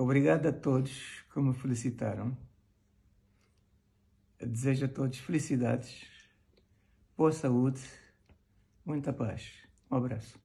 Obrigado a todos que me felicitaram. Desejo a todos felicidades, boa saúde, muita paz. Um abraço.